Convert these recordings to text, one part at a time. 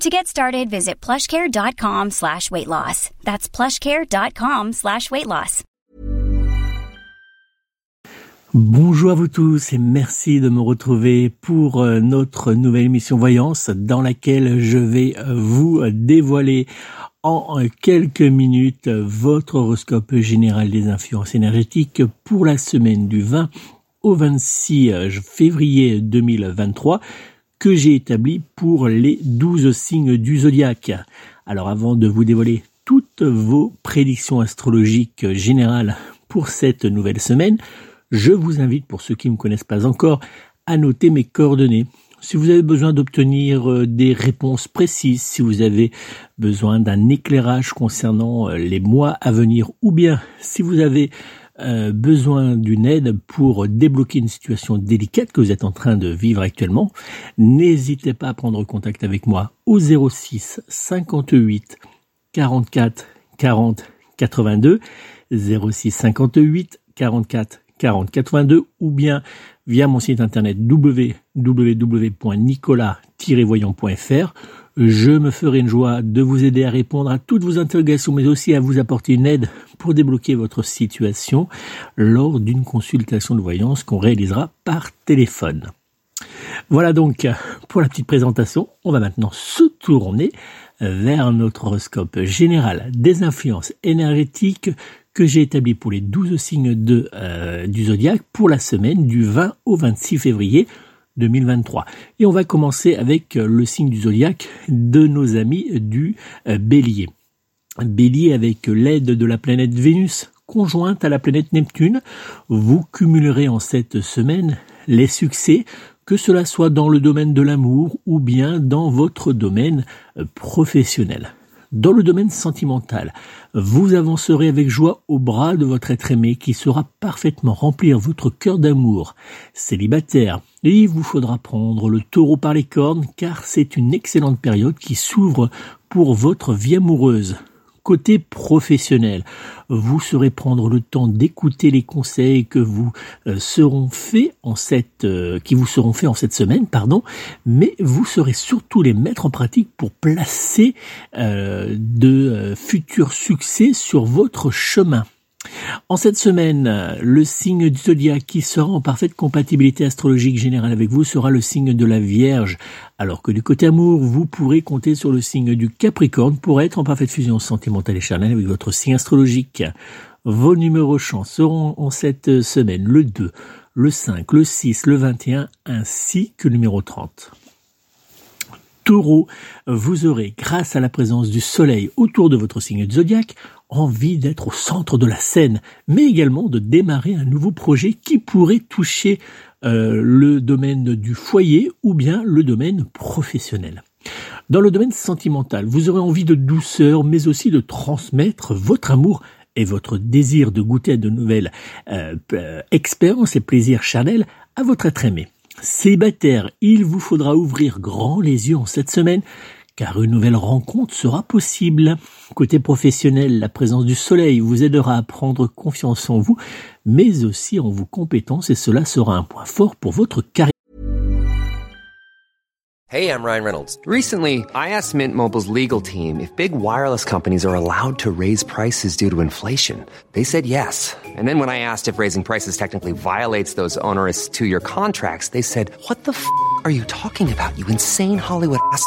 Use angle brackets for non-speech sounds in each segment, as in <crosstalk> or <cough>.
To get started, visit plushcare.com slash weight loss. That's plushcare.com slash weight loss. Bonjour à vous tous et merci de me retrouver pour euh, notre nouvelle émission Voyance dans laquelle je vais euh, vous dévoiler en quelques minutes votre horoscope général des influences énergétiques pour la semaine du 20 au 26 euh, février 2023 que j'ai établi pour les 12 signes du zodiaque. Alors avant de vous dévoiler toutes vos prédictions astrologiques générales pour cette nouvelle semaine, je vous invite, pour ceux qui ne me connaissent pas encore, à noter mes coordonnées. Si vous avez besoin d'obtenir euh, des réponses précises, si vous avez besoin d'un éclairage concernant euh, les mois à venir, ou bien si vous avez euh, besoin d'une aide pour débloquer une situation délicate que vous êtes en train de vivre actuellement, n'hésitez pas à prendre contact avec moi au 06 58 44 40 82 06 58 44 40 82 ou bien via mon site internet www.nicolas-voyant.fr je me ferai une joie de vous aider à répondre à toutes vos interrogations, mais aussi à vous apporter une aide pour débloquer votre situation lors d'une consultation de voyance qu'on réalisera par téléphone. Voilà donc pour la petite présentation. On va maintenant se tourner vers notre horoscope général des influences énergétiques que j'ai établi pour les 12 signes euh, du zodiaque pour la semaine du 20 au 26 février 2023. Et on va commencer avec euh, le signe du zodiaque de nos amis du euh, bélier. Bélier avec l'aide de la planète Vénus conjointe à la planète Neptune, vous cumulerez en cette semaine les succès, que cela soit dans le domaine de l'amour ou bien dans votre domaine professionnel. Dans le domaine sentimental, vous avancerez avec joie au bras de votre être aimé qui saura parfaitement remplir votre cœur d'amour. Célibataire, il vous faudra prendre le taureau par les cornes car c'est une excellente période qui s'ouvre pour votre vie amoureuse. Côté professionnel, vous saurez prendre le temps d'écouter les conseils que vous euh, seront faits en cette, euh, qui vous seront faits en cette semaine, pardon, mais vous saurez surtout les mettre en pratique pour placer euh, de futurs succès sur votre chemin. En cette semaine, le signe du zodiaque qui sera en parfaite compatibilité astrologique générale avec vous sera le signe de la Vierge, alors que du côté amour, vous pourrez compter sur le signe du Capricorne pour être en parfaite fusion sentimentale et charnelle avec votre signe astrologique. Vos numéros chants seront en cette semaine le 2, le 5, le 6, le 21 ainsi que le numéro 30. Taureau, vous aurez, grâce à la présence du soleil autour de votre signe du zodiaque, envie d'être au centre de la scène, mais également de démarrer un nouveau projet qui pourrait toucher euh, le domaine du foyer ou bien le domaine professionnel. Dans le domaine sentimental, vous aurez envie de douceur, mais aussi de transmettre votre amour et votre désir de goûter à de nouvelles euh, euh, expériences et plaisirs charnels à votre être aimé. Célibataire, il vous faudra ouvrir grand les yeux en cette semaine car une nouvelle rencontre sera possible. Côté professionnel, la présence du soleil vous aidera à prendre confiance en vous, mais aussi en vos compétences et cela sera un point fort pour votre carrière. Hey, I'm Ryan Reynolds. Recently, I asked Mint Mobile's legal team if big wireless companies are allowed to raise prices due to inflation. They said yes. And then when I asked if raising prices technically violates those onerous two-year contracts, they said, "What the f*** are you talking about? You insane Hollywood ass."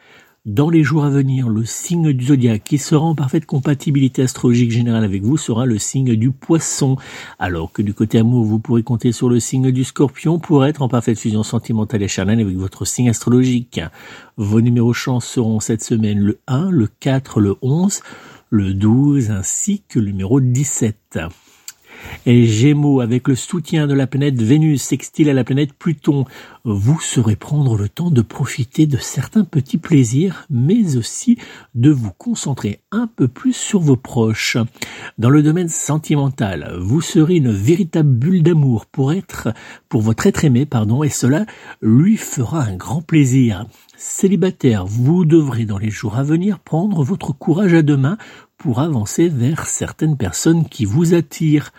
dans les jours à venir, le signe du zodiaque qui sera en parfaite compatibilité astrologique générale avec vous sera le signe du poisson, alors que du côté amour, vous pourrez compter sur le signe du scorpion pour être en parfaite fusion sentimentale et charnelle avec votre signe astrologique. Vos numéros chance seront cette semaine le 1, le 4, le 11, le 12 ainsi que le numéro 17. Et Gémeaux, avec le soutien de la planète Vénus sextile à la planète Pluton, vous saurez prendre le temps de profiter de certains petits plaisirs, mais aussi de vous concentrer un peu plus sur vos proches. Dans le domaine sentimental, vous serez une véritable bulle d'amour pour être, pour votre être aimé, pardon, et cela lui fera un grand plaisir. Célibataire, vous devrez dans les jours à venir prendre votre courage à deux mains pour avancer vers certaines personnes qui vous attirent.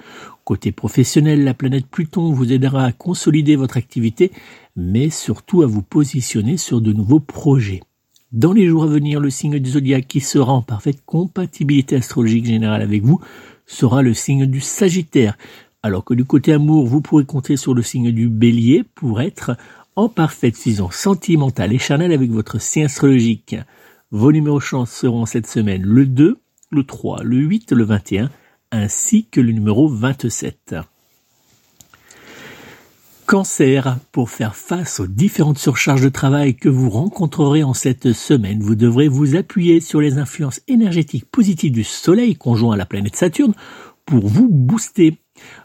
Côté professionnel, la planète Pluton vous aidera à consolider votre activité, mais surtout à vous positionner sur de nouveaux projets. Dans les jours à venir, le signe du zodiaque qui sera en parfaite compatibilité astrologique générale avec vous sera le signe du Sagittaire, alors que du côté amour, vous pourrez compter sur le signe du Bélier pour être en parfaite fusion sentimentale et charnelle avec votre signe astrologique. Vos numéros chance seront cette semaine le 2, le 3, le 8, le 21, ainsi que le numéro 27. Cancer, pour faire face aux différentes surcharges de travail que vous rencontrerez en cette semaine, vous devrez vous appuyer sur les influences énergétiques positives du Soleil conjoint à la planète Saturne pour vous booster.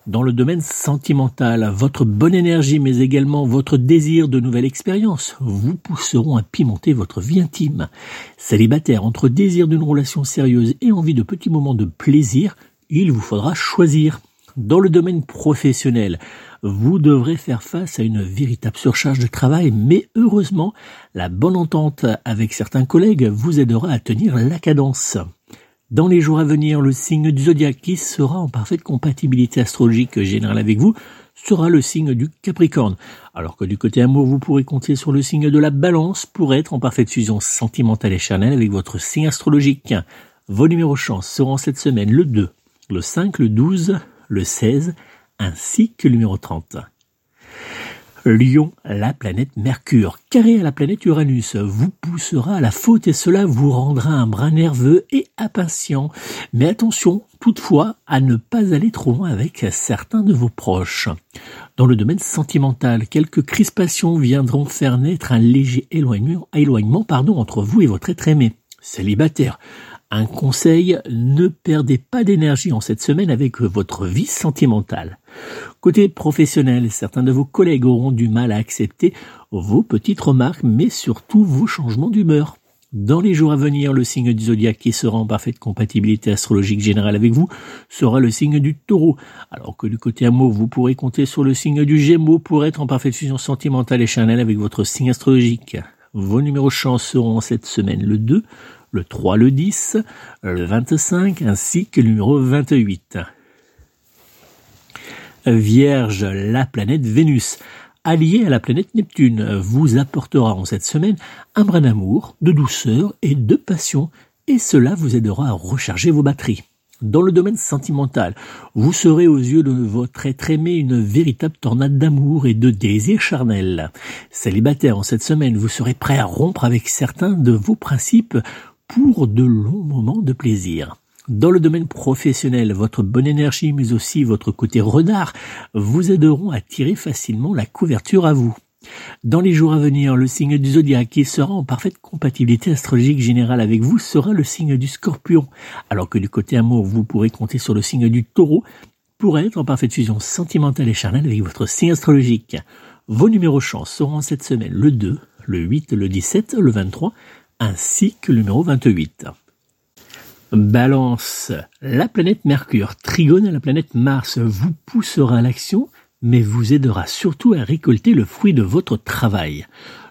Dans le domaine sentimental, votre bonne énergie mais également votre désir de nouvelles expériences vous pousseront à pimenter votre vie intime. Célibataire, entre désir d'une relation sérieuse et envie de petits moments de plaisir, il vous faudra choisir. Dans le domaine professionnel, vous devrez faire face à une véritable surcharge de travail, mais heureusement, la bonne entente avec certains collègues vous aidera à tenir la cadence. Dans les jours à venir, le signe du zodiaque qui sera en parfaite compatibilité astrologique générale avec vous sera le signe du Capricorne, alors que du côté amour, vous pourrez compter sur le signe de la Balance pour être en parfaite fusion sentimentale et charnelle avec votre signe astrologique. Vos numéros chance seront cette semaine le 2, le 5, le 12, le 16, ainsi que le numéro 30. Lion, la planète Mercure, carré à la planète Uranus, vous poussera à la faute et cela vous rendra un brin nerveux et impatient. Mais attention, toutefois, à ne pas aller trop loin avec certains de vos proches. Dans le domaine sentimental, quelques crispations viendront faire naître un léger éloignement, pardon, entre vous et votre être aimé. Célibataire, un conseil, ne perdez pas d'énergie en cette semaine avec votre vie sentimentale. Côté professionnel, certains de vos collègues auront du mal à accepter vos petites remarques, mais surtout vos changements d'humeur. Dans les jours à venir, le signe du zodiaque qui sera en parfaite compatibilité astrologique générale avec vous sera le signe du taureau, alors que du côté amour, vous pourrez compter sur le signe du gémeaux pour être en parfaite fusion sentimentale et charnelle avec votre signe astrologique. Vos numéros chance seront cette semaine le 2, le 3, le 10, le 25 ainsi que le numéro 28. Vierge, la planète Vénus, alliée à la planète Neptune, vous apportera en cette semaine un brin d'amour, de douceur et de passion, et cela vous aidera à recharger vos batteries. Dans le domaine sentimental, vous serez aux yeux de votre être aimé une véritable tornade d'amour et de désir charnel. Célibataire en cette semaine, vous serez prêt à rompre avec certains de vos principes pour de longs moments de plaisir. Dans le domaine professionnel, votre bonne énergie mais aussi votre côté renard vous aideront à tirer facilement la couverture à vous. Dans les jours à venir, le signe du zodiaque qui sera en parfaite compatibilité astrologique générale avec vous sera le signe du scorpion, alors que du côté amour, vous pourrez compter sur le signe du taureau pour être en parfaite fusion sentimentale et charnelle avec votre signe astrologique. Vos numéros chance seront cette semaine le 2, le 8, le 17, le 23, ainsi que le numéro 28. Balance, la planète Mercure, trigone à la planète Mars, vous poussera à l'action mais vous aidera surtout à récolter le fruit de votre travail.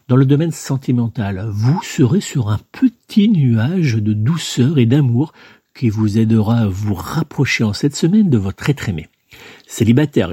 Dans le domaine sentimental, vous serez sur un petit nuage de douceur et d'amour qui vous aidera à vous rapprocher en cette semaine de votre être aimé. Célibataire.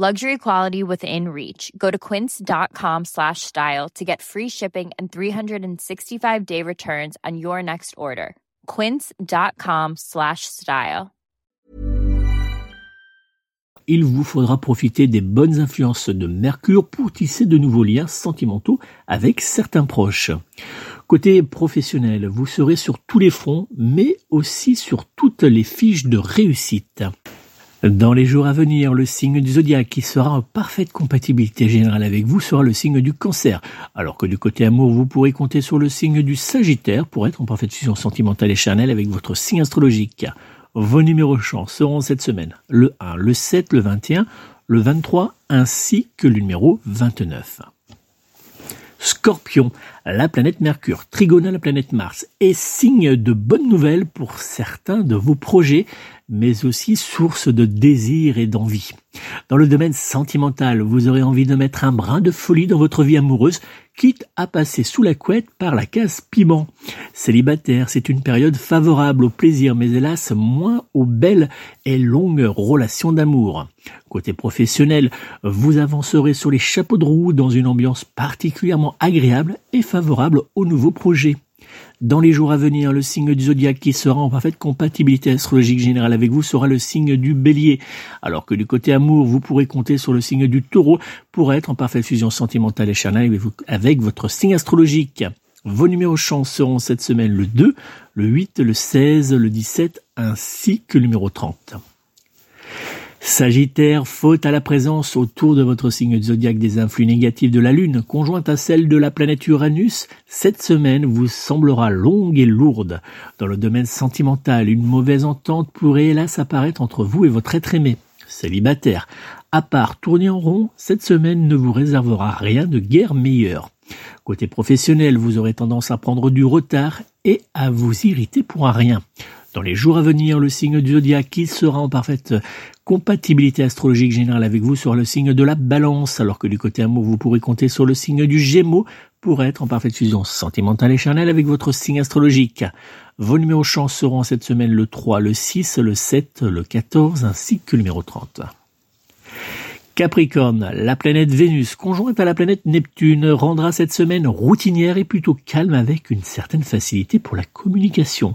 Luxury quality within reach. Go to quince.com slash style to get free shipping and 365 day returns on your next order. Quince.com slash style. Il vous faudra profiter des bonnes influences de Mercure pour tisser de nouveaux liens sentimentaux avec certains proches. Côté professionnel, vous serez sur tous les fronts, mais aussi sur toutes les fiches de réussite. Dans les jours à venir, le signe du zodiaque qui sera en parfaite compatibilité générale avec vous sera le signe du cancer, alors que du côté amour, vous pourrez compter sur le signe du sagittaire pour être en parfaite fusion sentimentale et charnelle avec votre signe astrologique. Vos numéros chance seront cette semaine le 1, le 7, le 21, le 23 ainsi que le numéro 29. Scorpion, la planète Mercure, trigone la planète Mars, est signe de bonnes nouvelles pour certains de vos projets, mais aussi source de désir et d'envie. Dans le domaine sentimental, vous aurez envie de mettre un brin de folie dans votre vie amoureuse, quitte à passer sous la couette par la case piment. Célibataire, c'est une période favorable au plaisir, mais hélas moins aux belles et longues relations d'amour. Côté professionnel, vous avancerez sur les chapeaux de roue dans une ambiance particulièrement agréable et favorable aux nouveaux projets. Dans les jours à venir, le signe du zodiaque qui sera en parfaite compatibilité astrologique générale avec vous sera le signe du bélier, alors que du côté amour, vous pourrez compter sur le signe du taureau pour être en parfaite fusion sentimentale et charnelle avec votre signe astrologique. Vos numéros chance seront cette semaine le 2, le 8, le 16, le 17 ainsi que le numéro 30. Sagittaire, faute à la présence autour de votre signe zodiaque des influx négatifs de la Lune, conjointe à celle de la planète Uranus, cette semaine vous semblera longue et lourde. Dans le domaine sentimental, une mauvaise entente pourrait hélas apparaître entre vous et votre être aimé. Célibataire, à part tourner en rond, cette semaine ne vous réservera rien de guère meilleur. Côté professionnel, vous aurez tendance à prendre du retard et à vous irriter pour un rien. Dans les jours à venir, le signe du zodiaque qui sera en parfaite compatibilité astrologique générale avec vous sera le signe de la balance, alors que du côté amour, vous pourrez compter sur le signe du gémeaux pour être en parfaite fusion sentimentale et charnelle avec votre signe astrologique. Vos numéros chance seront cette semaine le 3, le 6, le 7, le 14 ainsi que le numéro 30. Capricorne, la planète Vénus, conjointe à la planète Neptune, rendra cette semaine routinière et plutôt calme avec une certaine facilité pour la communication.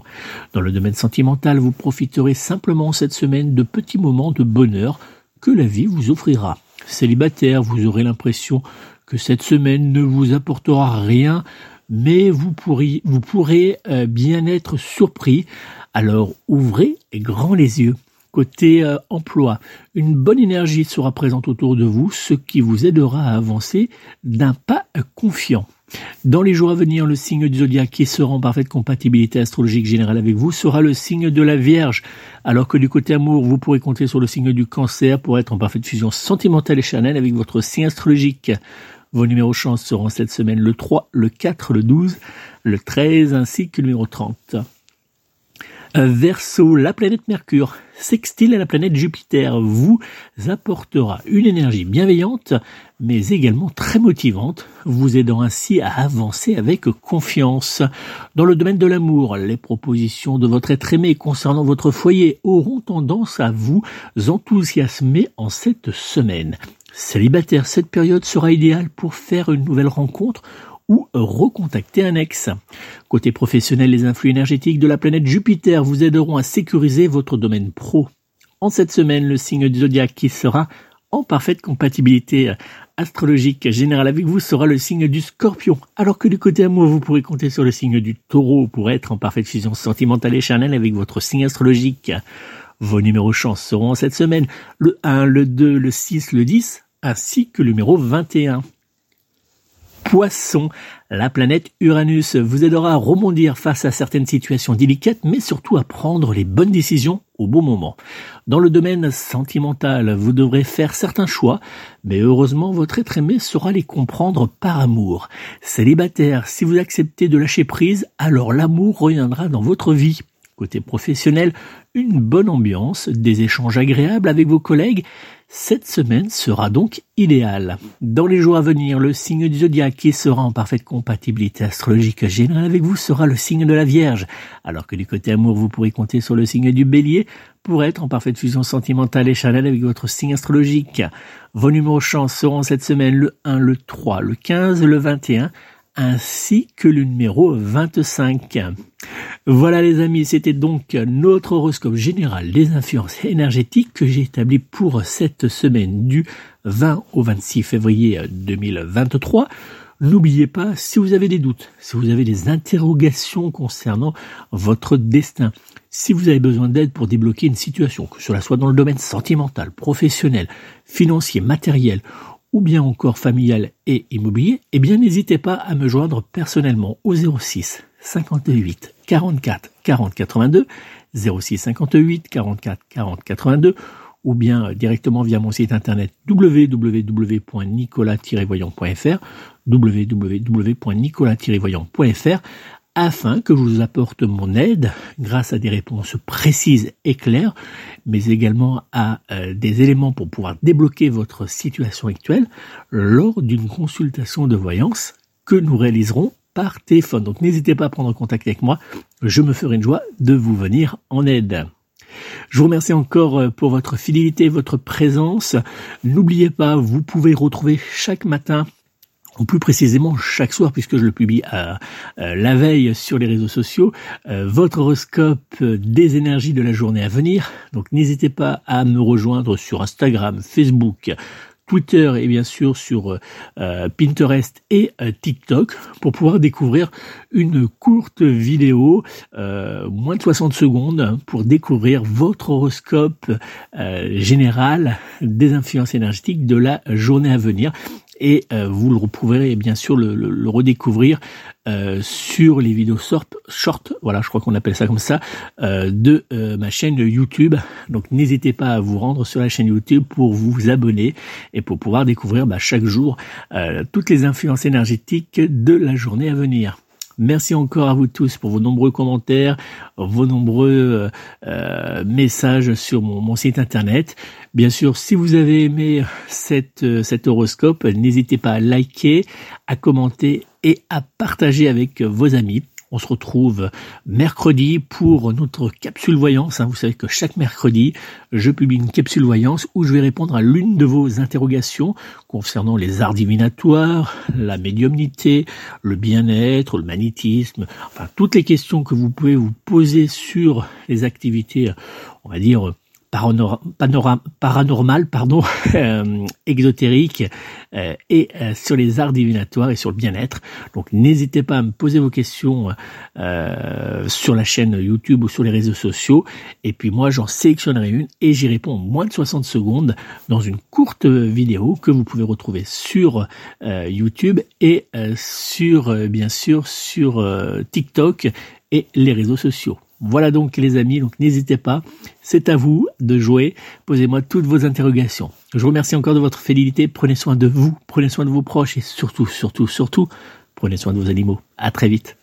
Dans le domaine sentimental, vous profiterez simplement cette semaine de petits moments de bonheur que la vie vous offrira. Célibataire, vous aurez l'impression que cette semaine ne vous apportera rien, mais vous pourrez, vous pourrez euh, bien être surpris. Alors ouvrez grand les yeux. Côté euh, emploi, une bonne énergie sera présente autour de vous, ce qui vous aidera à avancer d'un pas confiant. Dans les jours à venir, le signe du zodiaque qui sera en parfaite compatibilité astrologique générale avec vous sera le signe de la Vierge, alors que du côté amour, vous pourrez compter sur le signe du cancer pour être en parfaite fusion sentimentale et charnelle avec votre signe astrologique. Vos numéros chance seront cette semaine le 3, le 4, le 12, le 13 ainsi que le numéro 30. Verseau, la planète Mercure, sextile à la planète Jupiter, vous apportera une énergie bienveillante, mais également très motivante, vous aidant ainsi à avancer avec confiance. Dans le domaine de l'amour, les propositions de votre être aimé concernant votre foyer auront tendance à vous enthousiasmer en cette semaine. Célibataire, cette période sera idéale pour faire une nouvelle rencontre ou recontacter un ex. Côté professionnel, les influx énergétiques de la planète Jupiter vous aideront à sécuriser votre domaine pro. En cette semaine, le signe du zodiaque qui sera en parfaite compatibilité astrologique générale avec vous sera le signe du scorpion, alors que du côté amour, vous pourrez compter sur le signe du taureau pour être en parfaite fusion sentimentale et charnelle avec votre signe astrologique. Vos numéros chance seront cette semaine le 1, le 2, le 6, le 10, ainsi que le numéro 21. Poisson, la planète Uranus vous aidera à rebondir face à certaines situations délicates, mais surtout à prendre les bonnes décisions au bon moment. Dans le domaine sentimental, vous devrez faire certains choix, mais heureusement votre être aimé saura les comprendre par amour. Célibataire, si vous acceptez de lâcher prise, alors l'amour reviendra dans votre vie. Côté professionnel, une bonne ambiance, des échanges agréables avec vos collègues cette semaine sera donc idéale. Dans les jours à venir, le signe du zodiaque qui sera en parfaite compatibilité astrologique générale avec vous sera le signe de la Vierge, alors que du côté amour, vous pourrez compter sur le signe du Bélier pour être en parfaite fusion sentimentale et chanel avec votre signe astrologique. Vos numéros chance seront cette semaine le 1, le 3, le 15, le 21 ainsi que le numéro 25. Voilà les amis, c'était donc notre horoscope général des influences énergétiques que j'ai établi pour cette semaine du 20 au 26 février 2023. N'oubliez pas, si vous avez des doutes, si vous avez des interrogations concernant votre destin, si vous avez besoin d'aide pour débloquer une situation, que cela soit dans le domaine sentimental, professionnel, financier, matériel ou bien encore familial et immobilier, eh bien n'hésitez pas à me joindre personnellement au 06 58 44 40 82, 06 58 44 40 82 ou bien directement via mon site internet www.nicolas-voyant.fr www.nicolas-voyant.fr afin que je vous apporte mon aide grâce à des réponses précises et claires, mais également à euh, des éléments pour pouvoir débloquer votre situation actuelle lors d'une consultation de voyance que nous réaliserons par téléphone. Donc n'hésitez pas à prendre contact avec moi, je me ferai une joie de vous venir en aide. Je vous remercie encore euh, pour votre fidélité, votre présence. N'oubliez pas, vous pouvez retrouver chaque matin ou plus précisément chaque soir, puisque je le publie à, la veille sur les réseaux sociaux, euh, votre horoscope des énergies de la journée à venir. Donc n'hésitez pas à me rejoindre sur Instagram, Facebook, Twitter et bien sûr sur euh, Pinterest et euh, TikTok pour pouvoir découvrir une courte vidéo, moins de 60 secondes, pour découvrir votre horoscope général des influences énergétiques de la journée à venir et euh, vous le pourrez bien sûr le, le, redécouvrir euh, sur les vidéos short, voilà, je crois qu'on appelle ça comme ça, euh, de ma chaîne YouTube. Donc n'hésitez pas à vous rendre sur la chaîne YouTube pour vous abonner et pour pouvoir découvrir bah, chaque jour toutes les influences énergétiques de la journée à venir. Merci encore à vous tous pour vos nombreux commentaires, vos nombreux euh, messages sur mon, site internet. Bien sûr, si vous avez aimé cette, euh, cet horoscope, n'hésitez pas à liker, à commenter et à partager avec vos amis. On se retrouve mercredi pour notre capsule voyance. Hein. Vous savez que chaque mercredi, je publie une capsule voyance où je vais répondre à l'une de vos interrogations concernant les arts divinatoires, la médiumnité, le bien-être, le magnétisme, enfin toutes les questions que vous pouvez vous poser sur les activités, on va dire, paranormal, pardon, <laughs> euh, exotérique euh, et euh, sur les arts divinatoires et sur le bien-être. Donc n'hésitez pas à me poser vos questions sur la chaîne YouTube ou sur les réseaux sociaux. Et puis moi j'en sélectionnerai une et j'y réponds en moins de 60 secondes dans une courte vidéo que vous pouvez retrouver sur YouTube et sur bien sûr sur TikTok et les réseaux sociaux. Voilà donc les amis, donc n'hésitez pas, c'est à vous de jouer, posez-moi toutes vos interrogations. Je vous remercie encore de votre fidélité, prenez soin de vous, prenez soin de vos proches et surtout, surtout, surtout, prenez soin de vos animaux. À très vite.